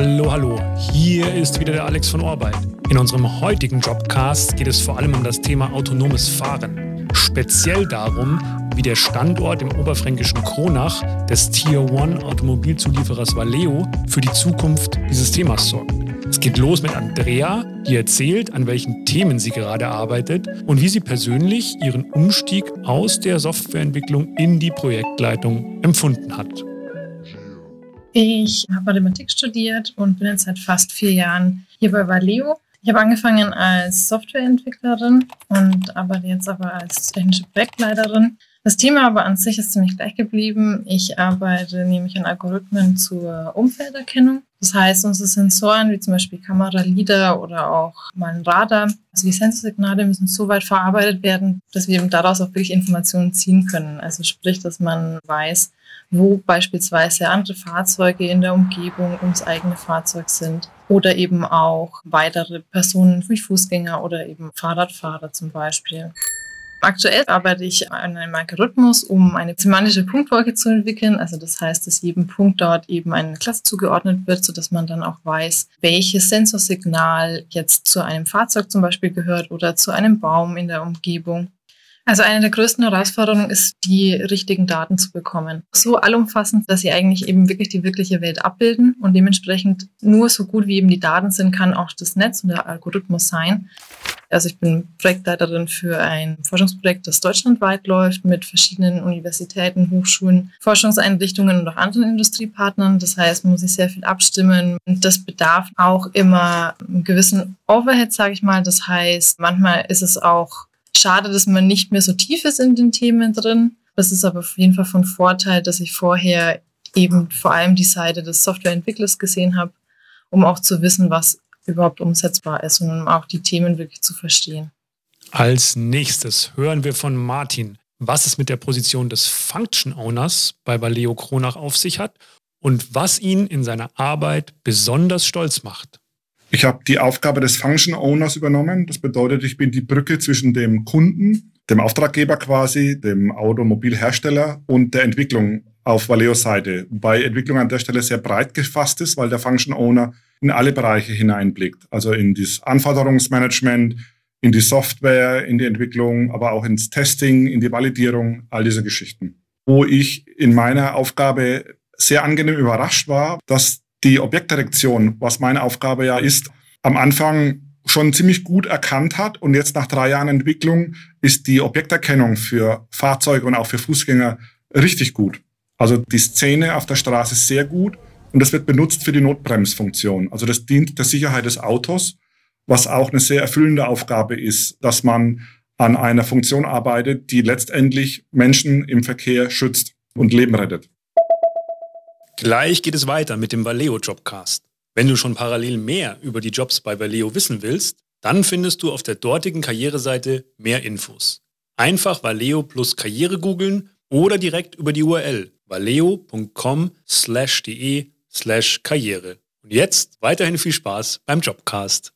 Hallo, hallo. Hier ist wieder der Alex von Orbeit. In unserem heutigen Jobcast geht es vor allem um das Thema autonomes Fahren. Speziell darum, wie der Standort im oberfränkischen Kronach des Tier One Automobilzulieferers Valeo für die Zukunft dieses Themas sorgt. Es geht los mit Andrea, die erzählt, an welchen Themen sie gerade arbeitet und wie sie persönlich ihren Umstieg aus der Softwareentwicklung in die Projektleitung empfunden hat. Ich habe Mathematik studiert und bin jetzt seit fast vier Jahren hier bei Valeo. Ich habe angefangen als Softwareentwicklerin und arbeite jetzt aber als technische Projektleiterin. Das Thema aber an sich ist ziemlich gleich geblieben. Ich arbeite nämlich an Algorithmen zur Umfelderkennung. Das heißt, unsere Sensoren, wie zum Beispiel Kamera, LIDAR oder auch mal ein Radar, also die Sensorsignale müssen so weit verarbeitet werden, dass wir eben daraus auch wirklich Informationen ziehen können. Also sprich, dass man weiß, wo beispielsweise andere Fahrzeuge in der Umgebung ums eigene Fahrzeug sind oder eben auch weitere Personen wie Fußgänger oder eben Fahrradfahrer zum Beispiel. Aktuell arbeite ich an einem Algorithmus, um eine semantische Punktwolke zu entwickeln. Also das heißt, dass jedem Punkt dort eben eine Klasse zugeordnet wird, sodass man dann auch weiß, welches Sensorsignal jetzt zu einem Fahrzeug zum Beispiel gehört oder zu einem Baum in der Umgebung. Also eine der größten Herausforderungen ist, die richtigen Daten zu bekommen. So allumfassend, dass sie eigentlich eben wirklich die wirkliche Welt abbilden und dementsprechend nur so gut wie eben die Daten sind, kann auch das Netz und der Algorithmus sein. Also ich bin Projektleiterin für ein Forschungsprojekt, das deutschlandweit läuft mit verschiedenen Universitäten, Hochschulen, Forschungseinrichtungen und auch anderen Industriepartnern. Das heißt, man muss sich sehr viel abstimmen und das bedarf auch immer einen gewissen Overhead, sage ich mal. Das heißt, manchmal ist es auch Schade, dass man nicht mehr so tief ist in den Themen drin. Das ist aber auf jeden Fall von Vorteil, dass ich vorher eben vor allem die Seite des Softwareentwicklers gesehen habe, um auch zu wissen, was überhaupt umsetzbar ist und um auch die Themen wirklich zu verstehen. Als nächstes hören wir von Martin, was es mit der Position des Function Owners bei Valeo Kronach auf sich hat und was ihn in seiner Arbeit besonders stolz macht. Ich habe die Aufgabe des Function Owners übernommen. Das bedeutet, ich bin die Brücke zwischen dem Kunden, dem Auftraggeber quasi, dem Automobilhersteller und der Entwicklung auf Valeos Seite. Wobei Entwicklung an der Stelle sehr breit gefasst ist, weil der Function Owner in alle Bereiche hineinblickt. Also in das Anforderungsmanagement, in die Software, in die Entwicklung, aber auch ins Testing, in die Validierung, all diese Geschichten. Wo ich in meiner Aufgabe sehr angenehm überrascht war, dass die Objektdirektion, was meine Aufgabe ja ist, am Anfang schon ziemlich gut erkannt hat und jetzt nach drei Jahren Entwicklung ist die Objekterkennung für Fahrzeuge und auch für Fußgänger richtig gut. Also die Szene auf der Straße ist sehr gut und das wird benutzt für die Notbremsfunktion. Also das dient der Sicherheit des Autos, was auch eine sehr erfüllende Aufgabe ist, dass man an einer Funktion arbeitet, die letztendlich Menschen im Verkehr schützt und Leben rettet. Gleich geht es weiter mit dem Valeo Jobcast. Wenn du schon parallel mehr über die Jobs bei Valeo wissen willst, dann findest du auf der dortigen Karriereseite mehr Infos. Einfach Valeo plus Karriere googeln oder direkt über die URL valeo.com slash de slash Karriere. Und jetzt weiterhin viel Spaß beim Jobcast.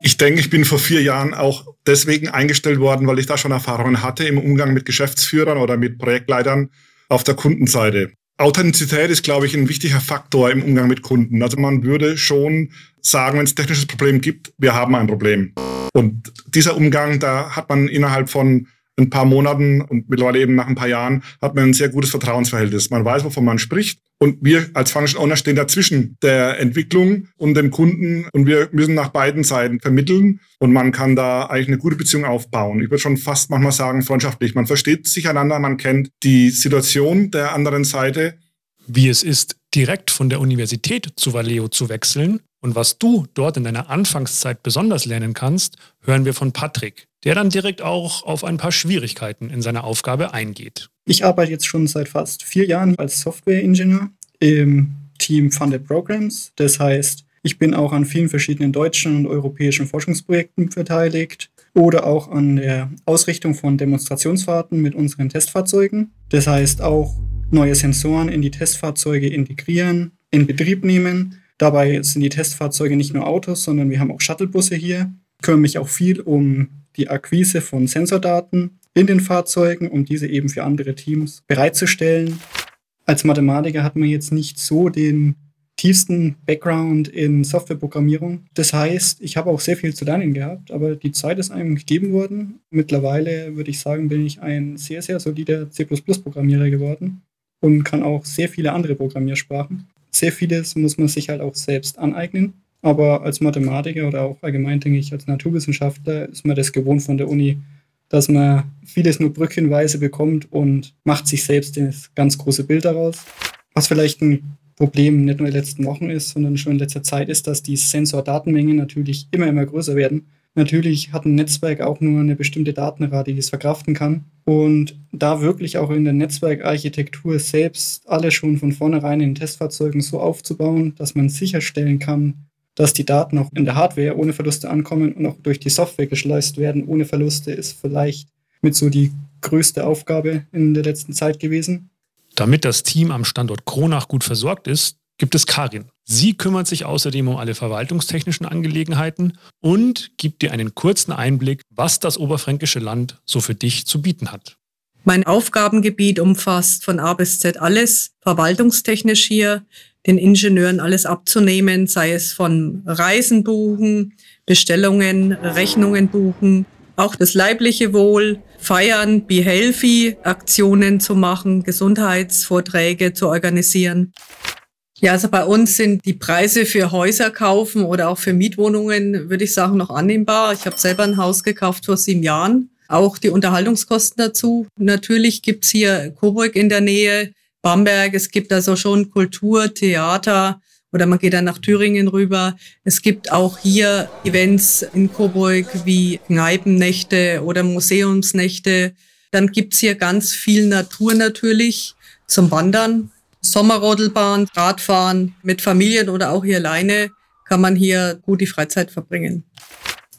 Ich denke, ich bin vor vier Jahren auch deswegen eingestellt worden, weil ich da schon Erfahrungen hatte im Umgang mit Geschäftsführern oder mit Projektleitern auf der Kundenseite. Authentizität ist, glaube ich, ein wichtiger Faktor im Umgang mit Kunden. Also man würde schon sagen, wenn es technisches Problem gibt, wir haben ein Problem. Und dieser Umgang, da hat man innerhalb von ein paar Monaten und mittlerweile eben nach ein paar Jahren hat man ein sehr gutes Vertrauensverhältnis. Man weiß, wovon man spricht. Und wir als Function Owner stehen dazwischen der Entwicklung und dem Kunden und wir müssen nach beiden Seiten vermitteln und man kann da eigentlich eine gute Beziehung aufbauen. Ich würde schon fast manchmal sagen freundschaftlich. Man versteht sich einander, man kennt die Situation der anderen Seite. Wie es ist, direkt von der Universität zu Valeo zu wechseln und was du dort in deiner Anfangszeit besonders lernen kannst, hören wir von Patrick, der dann direkt auch auf ein paar Schwierigkeiten in seiner Aufgabe eingeht. Ich arbeite jetzt schon seit fast vier Jahren als Softwareingenieur im Team Funded Programs. Das heißt, ich bin auch an vielen verschiedenen deutschen und europäischen Forschungsprojekten beteiligt oder auch an der Ausrichtung von Demonstrationsfahrten mit unseren Testfahrzeugen. Das heißt auch neue Sensoren in die Testfahrzeuge integrieren, in Betrieb nehmen Dabei sind die Testfahrzeuge nicht nur Autos, sondern wir haben auch Shuttlebusse hier. Ich kümmere mich auch viel um die Akquise von Sensordaten in den Fahrzeugen, um diese eben für andere Teams bereitzustellen. Als Mathematiker hat man jetzt nicht so den tiefsten Background in Softwareprogrammierung. Das heißt, ich habe auch sehr viel zu lernen gehabt, aber die Zeit ist einem gegeben worden. Mittlerweile würde ich sagen, bin ich ein sehr, sehr solider C++-Programmierer geworden und kann auch sehr viele andere Programmiersprachen. Sehr vieles muss man sich halt auch selbst aneignen. Aber als Mathematiker oder auch allgemein, denke ich, als Naturwissenschaftler ist man das gewohnt von der Uni, dass man vieles nur brückchenweise bekommt und macht sich selbst das ganz große Bild daraus. Was vielleicht ein Problem nicht nur in den letzten Wochen ist, sondern schon in letzter Zeit ist, dass die Sensordatenmengen natürlich immer, immer größer werden. Natürlich hat ein Netzwerk auch nur eine bestimmte Datenrate, die es verkraften kann. Und da wirklich auch in der Netzwerkarchitektur selbst alle schon von vornherein in Testfahrzeugen so aufzubauen, dass man sicherstellen kann, dass die Daten auch in der Hardware ohne Verluste ankommen und auch durch die Software geschleust werden ohne Verluste, ist vielleicht mit so die größte Aufgabe in der letzten Zeit gewesen. Damit das Team am Standort Kronach gut versorgt ist, gibt es Karin. Sie kümmert sich außerdem um alle verwaltungstechnischen Angelegenheiten und gibt dir einen kurzen Einblick, was das oberfränkische Land so für dich zu bieten hat. Mein Aufgabengebiet umfasst von A bis Z alles, verwaltungstechnisch hier, den Ingenieuren alles abzunehmen, sei es von Reisen buchen, Bestellungen, Rechnungen buchen, auch das leibliche Wohl, feiern, be healthy, Aktionen zu machen, Gesundheitsvorträge zu organisieren. Ja, also bei uns sind die Preise für Häuser kaufen oder auch für Mietwohnungen, würde ich sagen, noch annehmbar. Ich habe selber ein Haus gekauft vor sieben Jahren. Auch die Unterhaltungskosten dazu. Natürlich gibt's hier Coburg in der Nähe, Bamberg. Es gibt also schon Kultur, Theater, oder man geht dann nach Thüringen rüber. Es gibt auch hier Events in Coburg wie Kneipennächte oder Museumsnächte. Dann gibt's hier ganz viel Natur natürlich zum Wandern. Sommerrodelbahn, Radfahren mit Familien oder auch hier alleine kann man hier gut die Freizeit verbringen.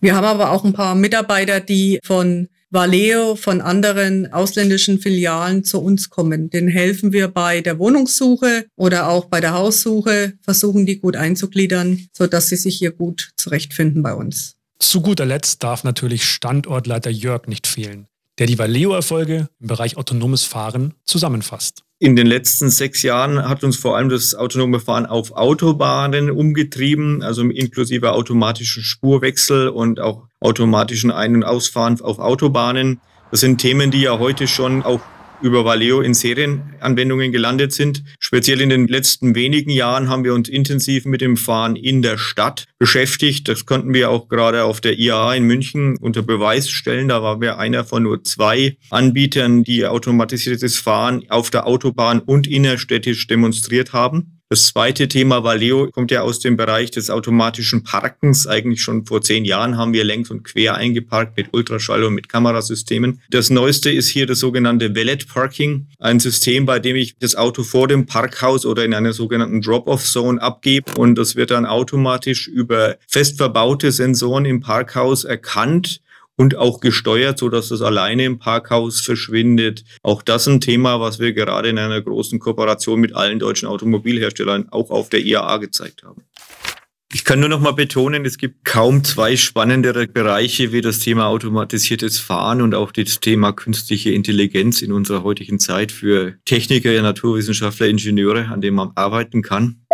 Wir haben aber auch ein paar Mitarbeiter, die von Valeo von anderen ausländischen Filialen zu uns kommen. Den helfen wir bei der Wohnungssuche oder auch bei der Haussuche, versuchen die gut einzugliedern, so dass sie sich hier gut zurechtfinden bei uns. Zu guter Letzt darf natürlich Standortleiter Jörg nicht fehlen, der die Valeo-Erfolge im Bereich autonomes Fahren zusammenfasst. In den letzten sechs Jahren hat uns vor allem das autonome Fahren auf Autobahnen umgetrieben, also inklusive automatischen Spurwechsel und auch automatischen Ein- und Ausfahren auf Autobahnen. Das sind Themen, die ja heute schon auch über Valeo in Serienanwendungen gelandet sind. Speziell in den letzten wenigen Jahren haben wir uns intensiv mit dem Fahren in der Stadt beschäftigt. Das konnten wir auch gerade auf der IAA in München unter Beweis stellen. Da waren wir einer von nur zwei Anbietern, die automatisiertes Fahren auf der Autobahn und innerstädtisch demonstriert haben. Das zweite Thema Valeo kommt ja aus dem Bereich des automatischen Parkens. Eigentlich schon vor zehn Jahren haben wir längs und quer eingeparkt mit Ultraschall und mit Kamerasystemen. Das neueste ist hier das sogenannte Valet Parking, ein System, bei dem ich das Auto vor dem Parkhaus oder in einer sogenannten Drop-off-Zone abgebe und das wird dann automatisch über fest verbaute Sensoren im Parkhaus erkannt und auch gesteuert, so dass es alleine im Parkhaus verschwindet. Auch das ein Thema, was wir gerade in einer großen Kooperation mit allen deutschen Automobilherstellern auch auf der IAA gezeigt haben. Ich kann nur noch mal betonen, es gibt kaum zwei spannendere Bereiche wie das Thema automatisiertes Fahren und auch das Thema künstliche Intelligenz in unserer heutigen Zeit für Techniker, Naturwissenschaftler, Ingenieure, an dem man arbeiten kann.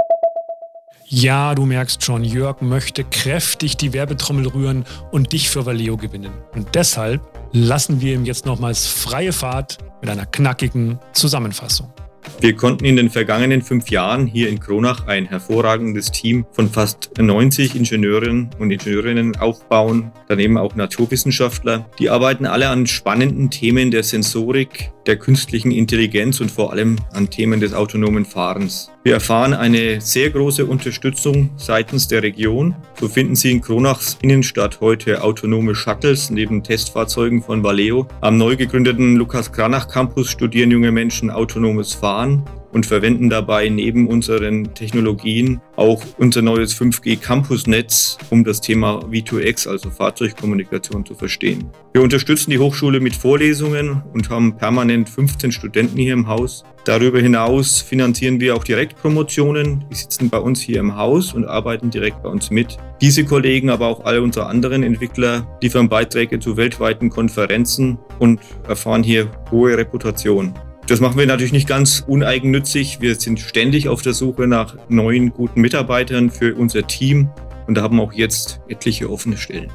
Ja, du merkst schon, Jörg möchte kräftig die Werbetrommel rühren und dich für Valeo gewinnen. Und deshalb lassen wir ihm jetzt nochmals freie Fahrt mit einer knackigen Zusammenfassung. Wir konnten in den vergangenen fünf Jahren hier in Kronach ein hervorragendes Team von fast 90 Ingenieurinnen und Ingenieurinnen aufbauen, daneben auch Naturwissenschaftler. Die arbeiten alle an spannenden Themen der Sensorik, der künstlichen Intelligenz und vor allem an Themen des autonomen Fahrens. Wir erfahren eine sehr große Unterstützung seitens der Region. So finden Sie in Kronachs Innenstadt heute autonome Shuttles neben Testfahrzeugen von Valeo. Am neu gegründeten Lukas Kranach Campus studieren junge Menschen autonomes Fahren und verwenden dabei neben unseren Technologien auch unser neues 5G Campusnetz, um das Thema V2X, also Fahrzeugkommunikation, zu verstehen. Wir unterstützen die Hochschule mit Vorlesungen und haben permanent 15 Studenten hier im Haus. Darüber hinaus finanzieren wir auch Direktpromotionen. Die sitzen bei uns hier im Haus und arbeiten direkt bei uns mit. Diese Kollegen, aber auch alle unsere anderen Entwickler liefern Beiträge zu weltweiten Konferenzen und erfahren hier hohe Reputation. Das machen wir natürlich nicht ganz uneigennützig. Wir sind ständig auf der Suche nach neuen, guten Mitarbeitern für unser Team und haben auch jetzt etliche offene Stellen.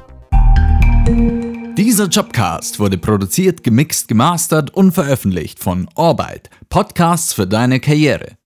Dieser Jobcast wurde produziert, gemixt, gemastert und veröffentlicht von Orbeit. Podcasts für deine Karriere.